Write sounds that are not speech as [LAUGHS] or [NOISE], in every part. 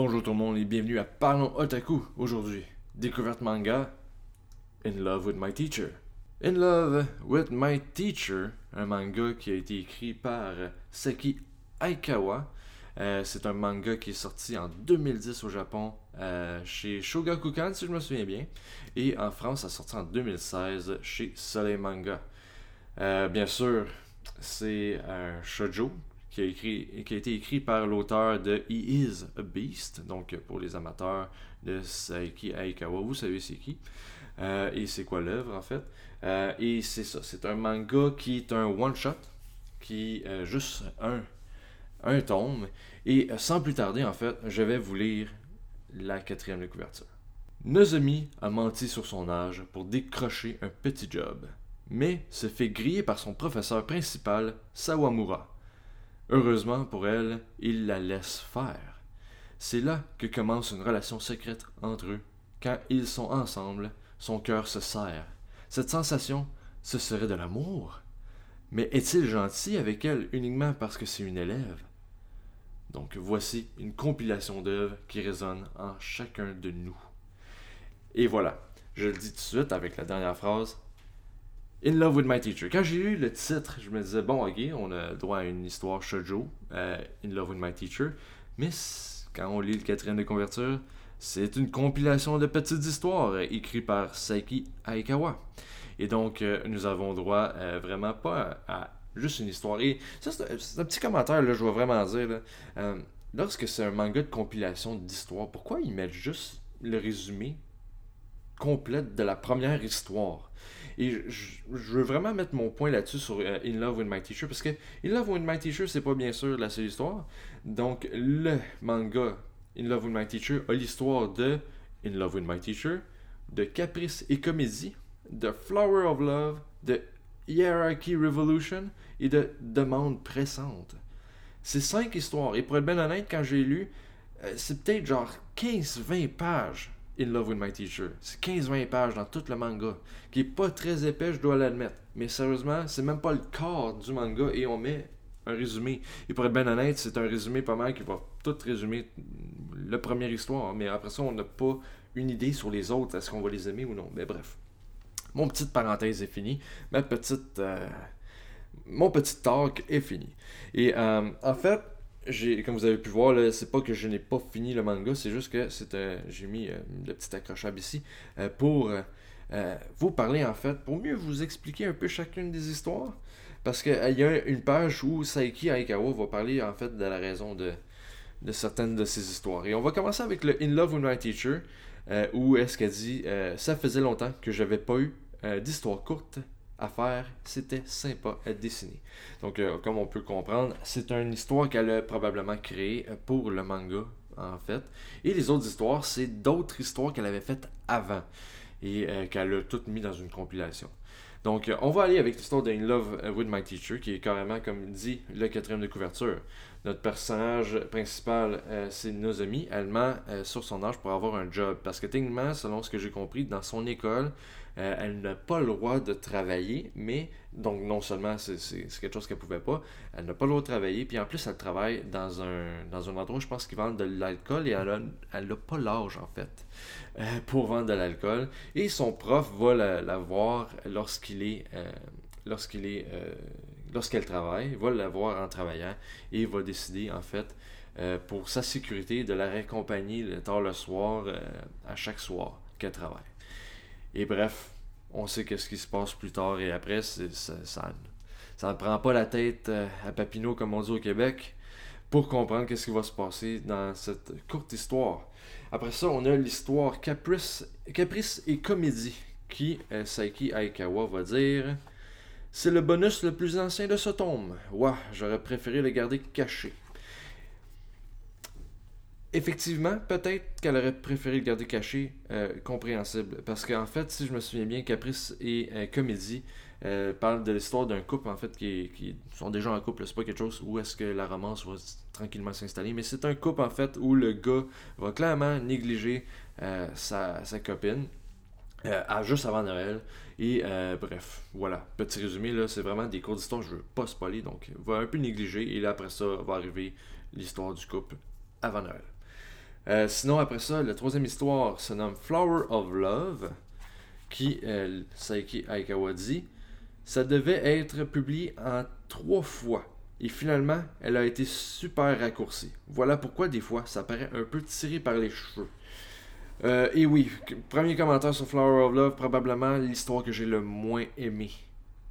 Bonjour tout le monde et bienvenue à Parlons Otaku aujourd'hui. Découverte manga In Love with My Teacher. In Love with My Teacher, un manga qui a été écrit par Saki Aikawa. Euh, c'est un manga qui est sorti en 2010 au Japon euh, chez Shogakukan si je me souviens bien. Et en France, ça a sorti en 2016 chez Soleil Manga. Euh, bien sûr, c'est un shoujo qui a, été écrit par l'auteur de He is a Beast, donc pour les amateurs de Saiki Aikawa, vous savez c'est qui. Euh, et c'est quoi l'œuvre en fait. Euh, et c'est ça, c'est un manga qui est un one-shot, qui est juste un, un tome. Et sans plus tarder en fait, je vais vous lire la quatrième de couverture. Nozomi a menti sur son âge pour décrocher un petit job, mais se fait griller par son professeur principal, Sawamura. Heureusement pour elle, il la laisse faire. C'est là que commence une relation secrète entre eux. Quand ils sont ensemble, son cœur se serre. Cette sensation, ce serait de l'amour? Mais est-il gentil avec elle uniquement parce que c'est une élève? Donc voici une compilation d'œuvres qui résonnent en chacun de nous. Et voilà, je le dis tout de suite avec la dernière phrase. In Love with My Teacher. Quand j'ai lu le titre, je me disais, bon, ok, on a droit à une histoire shoujo, euh, In Love with My Teacher. Mais quand on lit le quatrième de couverture, c'est une compilation de petites histoires écrites par Saiki Aikawa. Et donc, euh, nous avons droit euh, vraiment pas à, juste une histoire. Et ça, c'est un, petit commentaire, là, je vais vraiment dire. Lorsque c'est un manga de compilation d'histoires, pourquoi ils mettent juste le résumé complet de la première histoire et je, veux vraiment mettre mon point là-dessus sur euh, In Love with My Teacher, parce que In Love with My Teacher, c'est pas bien sûr la seule histoire. Donc, le manga In Love with My Teacher a l'histoire de In Love with My Teacher, de Caprice et Comédie, de Flower of Love, de Hierarchy Revolution et de Demande pressante. C'est cinq histoires. Et pour être bien honnête, quand j'ai lu, euh, c'est peut-être genre 15-20 pages In Love with My Teacher. C'est 15-20 pages dans tout le manga, qui est pas très épais, je dois l'admettre. Mais sérieusement, c'est même pas le corps du manga et on met un résumé. Et pour être bien honnête, c'est un résumé pas mal qui va tout résumer la première histoire. Mais après ça, on n'a pas une idée sur les autres, est-ce qu'on va les aimer ou non. Mais bref. Mon petite parenthèse est finie. Ma petite. Euh, mon petit talk est fini. Et euh, en fait, comme vous avez pu voir, c'est pas que je n'ai pas fini le manga, c'est juste que j'ai mis euh, le petit accrochable ici euh, pour euh, vous parler en fait, pour mieux vous expliquer un peu chacune des histoires. Parce qu'il y a une page où Saiki Aikawa va parler en fait de la raison de, certaines de ces histoires. Et on va commencer avec le In Love with My Teacher, où est-ce qu'elle dit Ça faisait longtemps que j'avais pas eu d'histoire courte à faire, c'était sympa à dessiner. Donc, euh, comme on peut comprendre, c'est une histoire qu'elle a probablement créée euh, pour le manga, en fait. Et les autres histoires, c'est d'autres histoires qu'elle avait faites avant et euh, qu'elle a toutes mis dans une compilation. Donc, on va aller avec l'histoire d'In Love with My Teacher, qui est carrément, comme dit, le quatrième de couverture. Notre personnage principal, c'est Nozomi. Elle ment sur son âge pour avoir un job. Parce que techniquement, selon ce que j'ai compris, dans son école, euh, elle n'a pas le droit de travailler, mais donc non seulement c'est quelque chose qu'elle pouvait pas, elle n'a pas le droit de travailler, puis en plus elle travaille dans un, dans un endroit, je pense, qu'ils vendent de l'alcool et elle n'a pas l'âge en fait euh, pour vendre de l'alcool. Et son prof va la, voir lorsqu'il est, euh, lorsqu'il est, lorsqu'elle travaille, va la voir en travaillant et va décider en fait pour sa sécurité de la raccompagner tard le soir à chaque soir qu'elle travaille. Et bref, on sait qu'est-ce qui se passe plus tard et après, ça, ne prend pas la tête euh, à Papineau, comme on dit au Québec, pour comprendre qu'est-ce qui va se passer dans cette courte histoire. Après ça, on a l'histoire Caprice, Caprice et Comédie, qui euh, Saiki Aikawa va dire C'est le bonus le plus ancien de ce tome. Ouah, j'aurais préféré le garder caché. Effectivement, peut-être qu'elle aurait préféré le garder caché, euh, compréhensible. Parce qu'en fait, si je me souviens bien, Caprice et euh, Comédie euh, parlent de l'histoire d'un couple, en fait, qui, qui, sont déjà en couple. C'est pas quelque chose où est-ce que la romance va tranquillement s'installer, mais c'est un couple, en fait, où le gars va clairement négliger sa, copine. à juste avant Noël. Et bref, voilà. Petit résumé, là, c'est vraiment des cours d'histoire, je veux pas spoiler, donc va un peu négliger. Et là, après ça, va arriver l'histoire du couple avant Noël. Sinon, après ça, la troisième histoire se nomme Flower of Love, qui, Saiki Aikawa dit, ça devait être publié en trois fois. Et finalement, elle a été super raccourcie. Voilà pourquoi des fois, ça paraît un peu tiré par les cheveux. Euh, et oui, premier commentaire sur Flower of Love, probablement l'histoire que j'ai le moins aimé.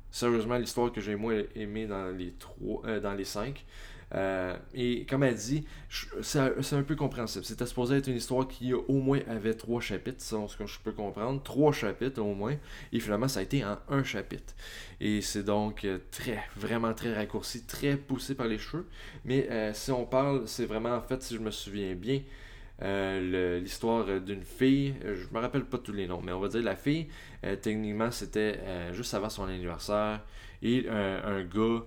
Sérieusement, l'histoire que j'ai moins aimé dans les trois, euh, dans les cinq. Euh, et comme elle dit, c'est un peu compréhensible. C'était supposé être une histoire qui au moins avait trois chapitres, c'est ce que je peux comprendre. Trois chapitres au moins. Et finalement, ça a été en un chapitre. Et c'est donc très, vraiment très raccourci, très poussé par les cheveux. Mais si on parle, c'est vraiment en fait, si je me souviens bien, euh, l'histoire d'une fille, euh, je me rappelle pas tous les noms, mais on va dire la fille, euh, techniquement c'était juste avant son anniversaire, et un gars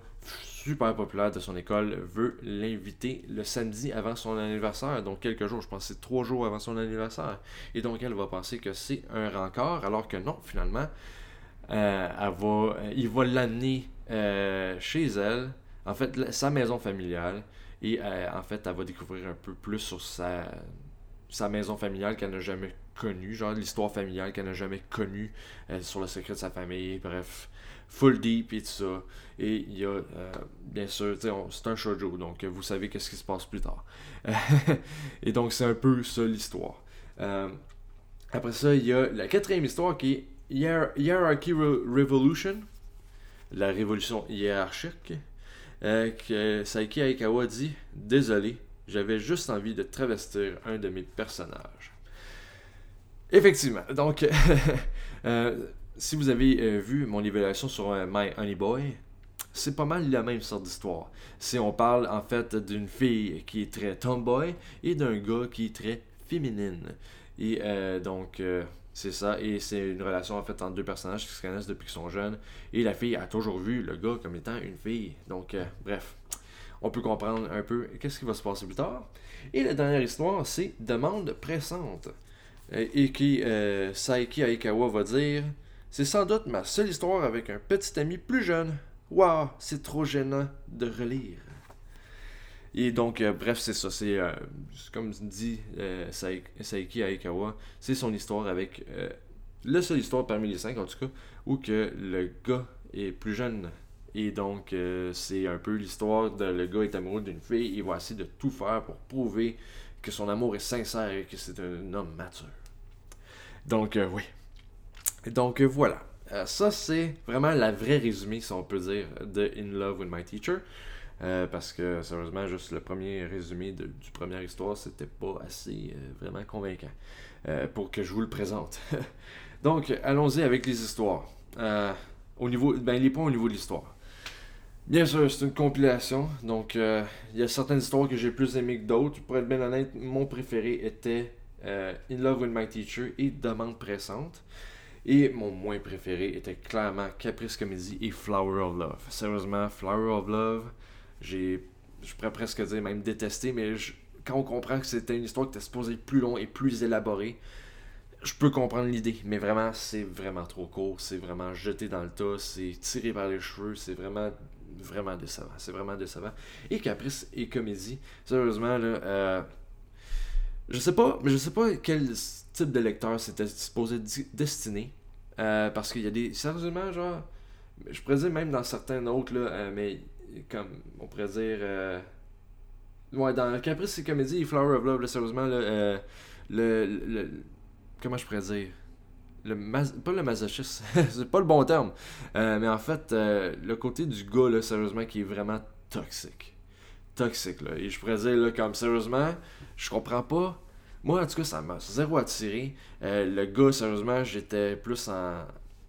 super populaire de son école veut l'inviter le samedi avant son anniversaire, donc quelques jours, je pense c'est trois jours avant son anniversaire, et donc elle va penser que c'est un rencard, alors que non, finalement, elle va, il va l'amener chez elle, en fait, sa maison familiale, et en fait, elle va découvrir un peu plus sur sa maison familiale qu'elle n'a jamais connue, genre l'histoire familiale qu'elle n'a jamais connue euh, sur le secret de sa famille, bref, full deep et tout ça. Et il y a, euh, bien sûr, c'est un shoujo, donc vous savez qu'est-ce qui se passe plus tard. [LAUGHS] et donc c'est un peu ça l'histoire. Euh, après ça, il y a la quatrième histoire qui est Hierarchy Revolution, la révolution hiérarchique. que Saiki Aikawa dit Désolé, j'avais juste envie de travestir un de mes personnages. Effectivement. Donc, [LAUGHS] euh, si vous avez euh, vu mon évaluation sur euh, My Honey Boy, c'est pas mal la même sorte d'histoire. Si on parle en fait d'une fille qui est très tomboy et d'un gars qui est très féminine. Et donc, c'est ça. Et c'est une relation en fait entre deux personnages qui se connaissent depuis qu'ils sont jeunes. Et la fille a toujours vu le gars comme étant une fille. Donc, bref on peut comprendre un peu qu'est-ce qui va se passer plus tard. Et la dernière histoire, c'est Demande pressante. Euh, et qui, euh, Saiki Aikawa va dire C'est sans doute ma seule histoire avec un petit ami plus jeune. Waouh, c'est trop gênant de relire. Et donc, euh, bref, c'est ça. C'est comme dit Saiki Aikawa, c'est son histoire avec la seule histoire parmi les cinq, en tout cas, où que le gars est plus jeune et donc, c'est un peu l'histoire de le gars est amoureux d'une fille, il va essayer de tout faire pour prouver que son amour est sincère et que c'est un homme mature. Donc, euh, oui. Donc, euh, voilà. ça, c'est vraiment la vraie résumé, si on peut dire, de In Love with My Teacher. parce que, sérieusement, juste le premier résumé du première histoire, c'était pas assez vraiment convaincant pour que je vous le présente. [LAUGHS] Donc, allons-y avec les histoires. au niveau, ben, les points au niveau de l'histoire. Bien sûr, c'est une compilation. Donc, euh, il y a certaines histoires que j'ai plus aimées que d'autres. Pour être bien honnête, mon préféré était euh, In Love with My Teacher et Demande pressante. Et mon moins préféré était clairement Caprice Comedy et Flower of Love. Sérieusement, Flower of Love, j'ai, je pourrais presque dire même détesté, mais quand on comprend que c'était une histoire qui était supposée être plus long et plus élaborée, je peux comprendre l'idée, mais vraiment, c'est vraiment trop court, c'est vraiment jeté dans le tas, c'est tiré par les cheveux, c'est vraiment vraiment décevant. C'est vraiment décevant. Et Caprice et Comédie, sérieusement, là, euh, je sais pas, mais je sais pas quel type de lecteur c'était supposé destiner. Euh, parce qu'il y a des. Sérieusement, genre. Je pourrais dire même dans certains autres, là, euh, mais comme on pourrait dire. ouais, dans Caprice et Comédie et Flower of Love, sérieusement, le, le. Comment je pourrais dire le pas le masochisme, [LAUGHS] c'est pas le bon terme, euh, mais en fait, euh, le côté du gars, sérieusement, qui est vraiment toxique. Toxique, là. Et je pourrais dire, là, comme sérieusement, je comprends pas. Moi, en tout cas, ça m'a zéro attiré. Euh, le gars, sérieusement, j'étais plus en.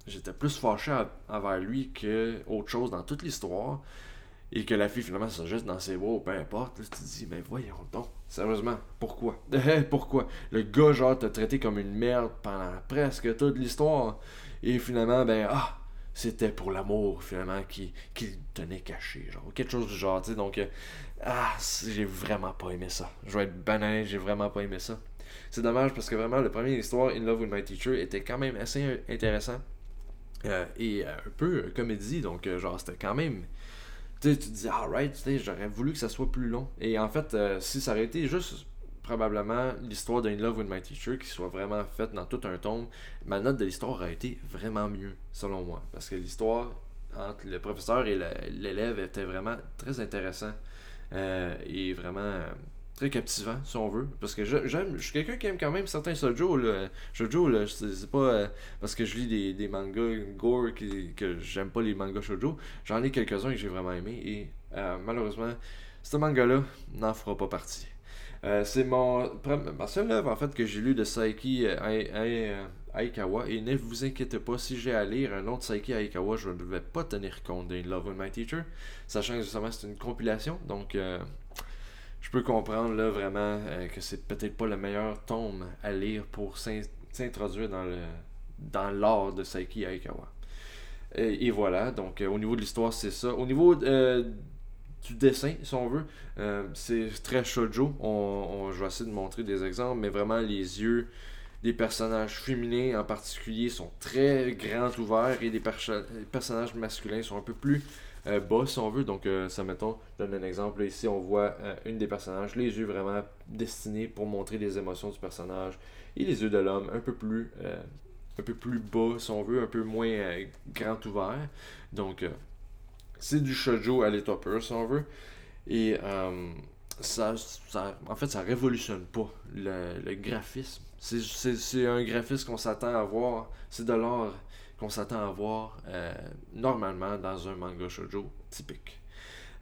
J'étais plus fâché envers lui que autre chose dans toute l'histoire et que la fille finalement se jette dans ses bras, peu importe, tu te dis, mais voyons donc, sérieusement, pourquoi? [LAUGHS] Pourquoi? Le gars, genre, t'a traité comme une merde pendant presque toute l'histoire, et finalement, ben, ah, c'était pour l'amour, finalement, qui, qui tenait caché, genre, quelque chose du genre, tu sais, donc, euh, ah, j'ai vraiment pas aimé ça. Je vais être banal, j'ai vraiment pas aimé ça. C'est dommage parce que vraiment, le premier histoire, In Love with My Teacher, était quand même assez intéressant. Euh, et un peu comédie, donc, euh, genre, c'était quand même tu te dis, alright, j'aurais voulu que ça soit plus long. Et en fait, euh, si ça aurait été juste probablement l'histoire d'In Love with My Teacher qui soit vraiment faite dans tout un tome, ma note de l'histoire a été vraiment mieux, selon moi. Parce que l'histoire entre le professeur et l'élève était vraiment très intéressant euh, et vraiment euh, très captivant, si on veut. Parce que j'aime, je suis quelqu'un qui aime quand même certains shoujo. Là. Shoujo, là, c'est pas euh, parce que je lis des, des mangas gore que j'aime pas les mangas shoujo. J'en ai quelques-uns que j'ai vraiment aimé et malheureusement, ce manga-là n'en fera pas partie. Euh, c'est mon ma seule œuvre en fait que j'ai lu de Saiki euh, euh, Aikawa. Et ne vous inquiétez pas si j'ai à lire un autre Saiki Aikawa je ne vais pas tenir compte d'un Love of My Teacher sachant que justement c'est une compilation. Donc je peux comprendre là vraiment que c'est peut-être pas le meilleur tome à lire pour s'introduire dans le dans l'art de Saiki Aikawa. Et, voilà. Donc au niveau de l'histoire c'est ça. Au niveau du dessin, si on veut. Euh, c'est très shoujo. On, je vais essayer de montrer des exemples, mais vraiment les yeux des personnages féminins en particulier sont très grands ouverts et des personnages masculins sont un peu plus euh, bas si on veut. Donc euh, ça mettons, donne un exemple. ici on voit une des personnages, les yeux vraiment destinés pour montrer les émotions du personnage et les yeux de l'homme un peu plus un peu plus bas si on veut, un peu moins grand ouvert. Donc c'est du shoujo à l'état pur, si on veut. Et euh, ça, ça, en fait, ça révolutionne pas le, graphisme. C'est un graphisme qu'on s'attend à voir. C'est de l'art qu'on s'attend à voir euh, normalement dans un manga shoujo typique.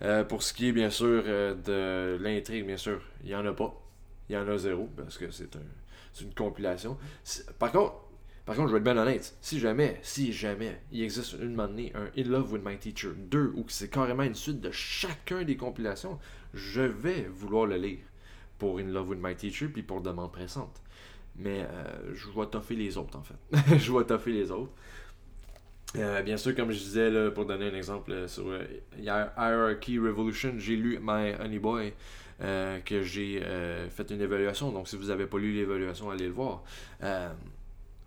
Euh, pour ce qui est bien sûr de l'intrigue, bien sûr, il n'y en a pas. Il y en a zéro parce que c'est un, une compilation. Par contre, par contre, je vais être bien honnête, si jamais, si jamais, il existe une donné un In Love with My Teacher 2 ou que c'est carrément une suite de chacun des compilations, je vais vouloir le lire pour In Love with My Teacher puis pour Demande pressante. Mais euh, je vais toffer les autres en fait. [LAUGHS] je vais toffer les autres. Euh, bien sûr, comme je disais, là, pour donner un exemple euh, sur Hierarchy Revolution, j'ai lu My Honey Boy, que j'ai fait une évaluation. Donc, si vous n'avez pas lu l'évaluation, allez le voir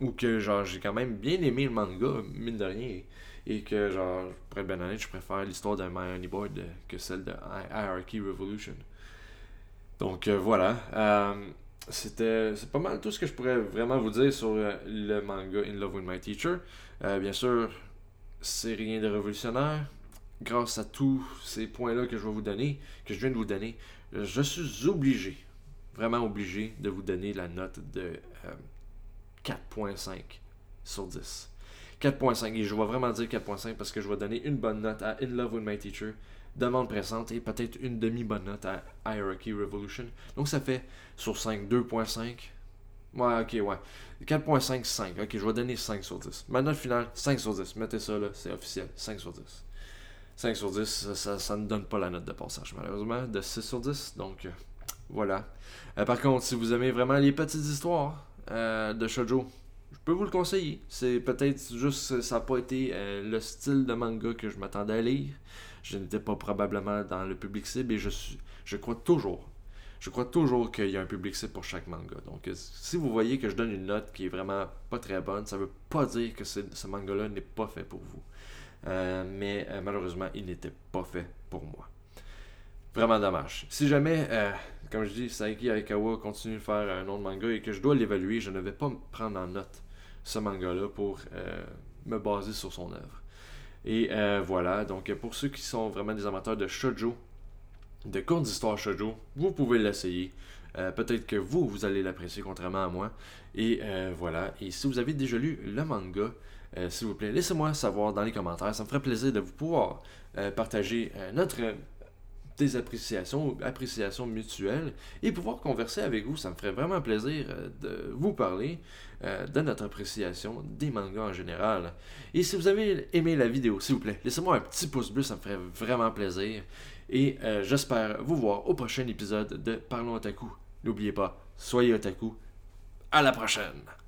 ou que genre j'ai quand même bien aimé le manga, mine de rien, et que genre, pour être ben honnête, je préfère l'histoire de My Honey que celle de Hierarchy Revolution. Donc euh, voilà. Euh, c'était c'est pas mal tout ce que je pourrais vraiment vous dire sur euh, le manga In Love with My Teacher. bien sûr, c'est rien de révolutionnaire. Grâce à tous ces points-là que je vais vous donner, que je viens de vous donner, je suis obligé, vraiment obligé, de vous donner la note de 4.5 sur 10. 4.5, et je vais vraiment dire 4.5 parce que je vais donner une bonne note à In Love with My Teacher, Demande pressante et peut-être une demi-bonne note à Hierarchy Revolution. Donc ça fait sur 5, 2.5. Ouais, ok, ouais. 4.5, 5. Ok, je vais donner 5 sur 10. Ma note finale, 5 sur 10. Mettez ça là, c'est officiel. 5 sur 10. 5 sur 10, ça, ne donne pas la note de passage, malheureusement, de 6 sur 10. Donc, euh, voilà. Euh, par contre, si vous aimez vraiment les petites histoires, euh, de shoujo. Je peux vous le conseiller. C'est peut-être juste ça n'a pas été euh, le style de manga que je m'attendais à lire. Je n'étais pas probablement dans le public cible et je suis je crois toujours je crois toujours qu'il y a un public cible pour chaque manga. Donc, euh, si vous voyez que je donne une note qui est vraiment pas très bonne, ça veut pas dire que ce manga-là n'est pas fait pour vous. mais malheureusement, il n'était pas fait pour moi. Vraiment dommage. Si jamais, euh, comme je dis, Saiki Aikawa continue de faire un autre manga et que je dois l'évaluer, je ne vais pas prendre en note ce manga-là pour euh, me baser sur son œuvre. Et euh, voilà, donc pour ceux qui sont vraiment des amateurs de shoujo, de courtes histoires shoujo, vous pouvez l'essayer. Peut-être que vous, vous allez l'apprécier contrairement à moi. Et voilà, et si vous avez déjà lu le manga, s'il vous plaît, laissez-moi savoir dans les commentaires. Ça me ferait plaisir de vous pouvoir partager notre des appréciations, appréciations mutuelles et pouvoir converser avec vous. Ça me ferait vraiment plaisir euh, de vous parler euh, de notre appréciation des mangas en général. Et si vous avez aimé la vidéo, s'il vous plaît, laissez-moi un petit pouce bleu, ça me ferait vraiment plaisir. Et euh, j'espère vous voir au prochain épisode de Parlons Otaku. N'oubliez pas, soyez otaku. À la prochaine!